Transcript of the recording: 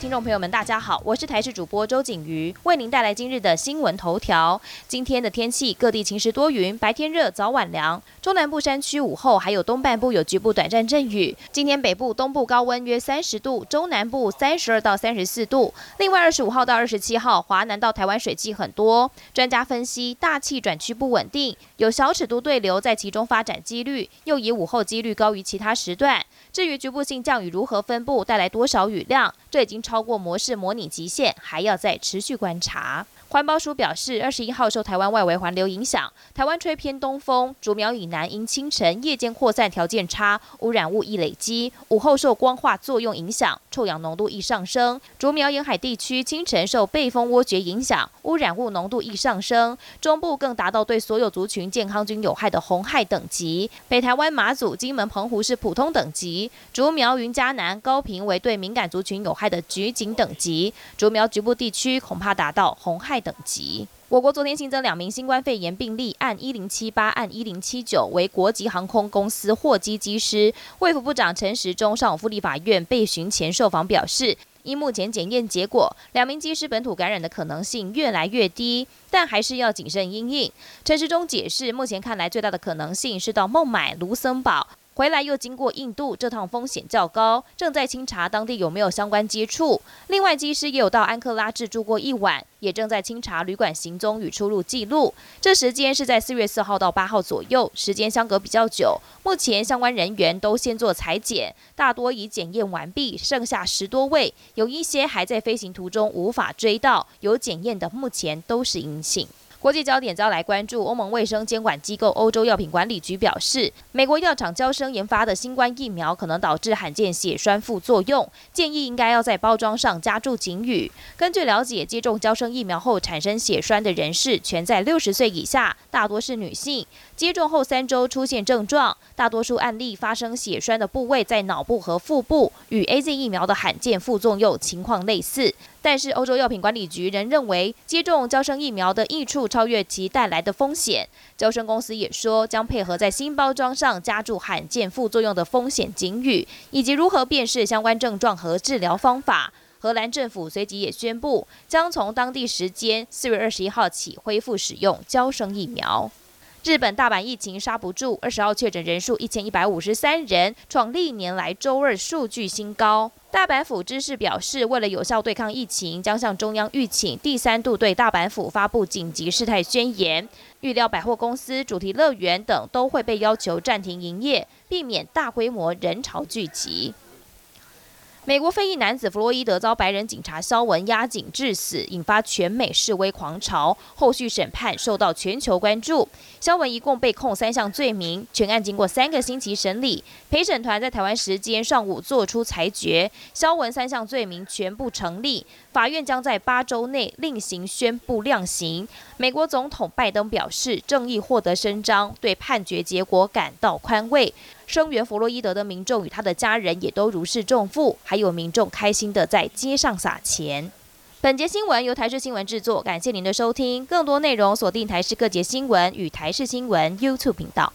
听众朋友们，大家好，我是台视主播周景瑜，为您带来今日的新闻头条。今天的天气，各地晴时多云，白天热，早晚凉。中南部山区午后还有东半部有局部短暂阵雨。今天北部、东部高温约三十度，中南部三十二到三十四度。另外，二十五号到二十七号，华南到台湾水汽很多。专家分析，大气转区不稳定，有小尺度对流在其中发展几率，又以午后几率高于其他时段。至于局部性降雨如何分布，带来多少雨量，这已经超过模式模拟极限，还要再持续观察。环保署表示，二十一号受台湾外围环流影响，台湾吹偏东风，竹苗以南因清晨夜间扩散条件差，污染物易累积，午后受光化作用影响，臭氧浓度易上升。竹苗沿海地区清晨受背风涡蕨影响，污染物浓度易上升，中部更达到对所有族群健康均有害的红害等级。北台湾马祖、金门、澎湖是普通等级，竹苗、云嘉南、高平为对敏感族群有害的局警等级。竹苗局部地区恐怕达到红害。等级。我国昨天新增两名新冠肺炎病例，按一零七八、按一零七九为国籍航空公司货机机师。卫福部长陈时中上午赴立法院被询前受访表示，依目前检验结果，两名机师本土感染的可能性越来越低，但还是要谨慎应应。陈时中解释，目前看来最大的可能性是到孟买、卢森堡。回来又经过印度，这趟风险较高，正在清查当地有没有相关接触。另外，机师也有到安克拉治住过一晚，也正在清查旅馆行踪与出入记录。这时间是在四月四号到八号左右，时间相隔比较久。目前相关人员都先做裁剪，大多已检验完毕，剩下十多位，有一些还在飞行途中无法追到，有检验的目前都是阴性。国际焦点遭来关注，欧盟卫生监管机构欧洲药品管理局表示，美国药厂交生研发的新冠疫苗可能导致罕见血栓副作用，建议应该要在包装上加注警语。根据了解，接种交生疫苗后产生血栓的人士全在六十岁以下，大多是女性。接种后三周出现症状，大多数案例发生血栓的部位在脑部和腹部，与 A Z 疫苗的罕见副作用情况类似。但是欧洲药品管理局仍认为，接种交生疫苗的益处超越其带来的风险。交生公司也说，将配合在新包装上加注罕见副作用的风险警语，以及如何辨识相关症状和治疗方法。荷兰政府随即也宣布，将从当地时间四月二十一号起恢复使用交生疫苗。日本大阪疫情刹不住，二十号确诊人数一千一百五十三人，创历年来周二数据新高。大阪府知事表示，为了有效对抗疫情，将向中央预请第三度对大阪府发布紧急事态宣言。预料百货公司、主题乐园等都会被要求暂停营业，避免大规模人潮聚集。美国非裔男子弗洛伊德遭白人警察肖文压颈致死，引发全美示威狂潮。后续审判受到全球关注。肖文一共被控三项罪名，全案经过三个星期审理。陪审团在台湾时间上午作出裁决，肖文三项罪名全部成立。法院将在八周内另行宣布量刑。美国总统拜登表示，正义获得伸张，对判决结果感到宽慰。声援弗洛伊德的民众与他的家人也都如释重负，还有民众开心的在街上撒钱。本节新闻由台视新闻制作，感谢您的收听。更多内容锁定台视各节新闻与台视新闻 YouTube 频道。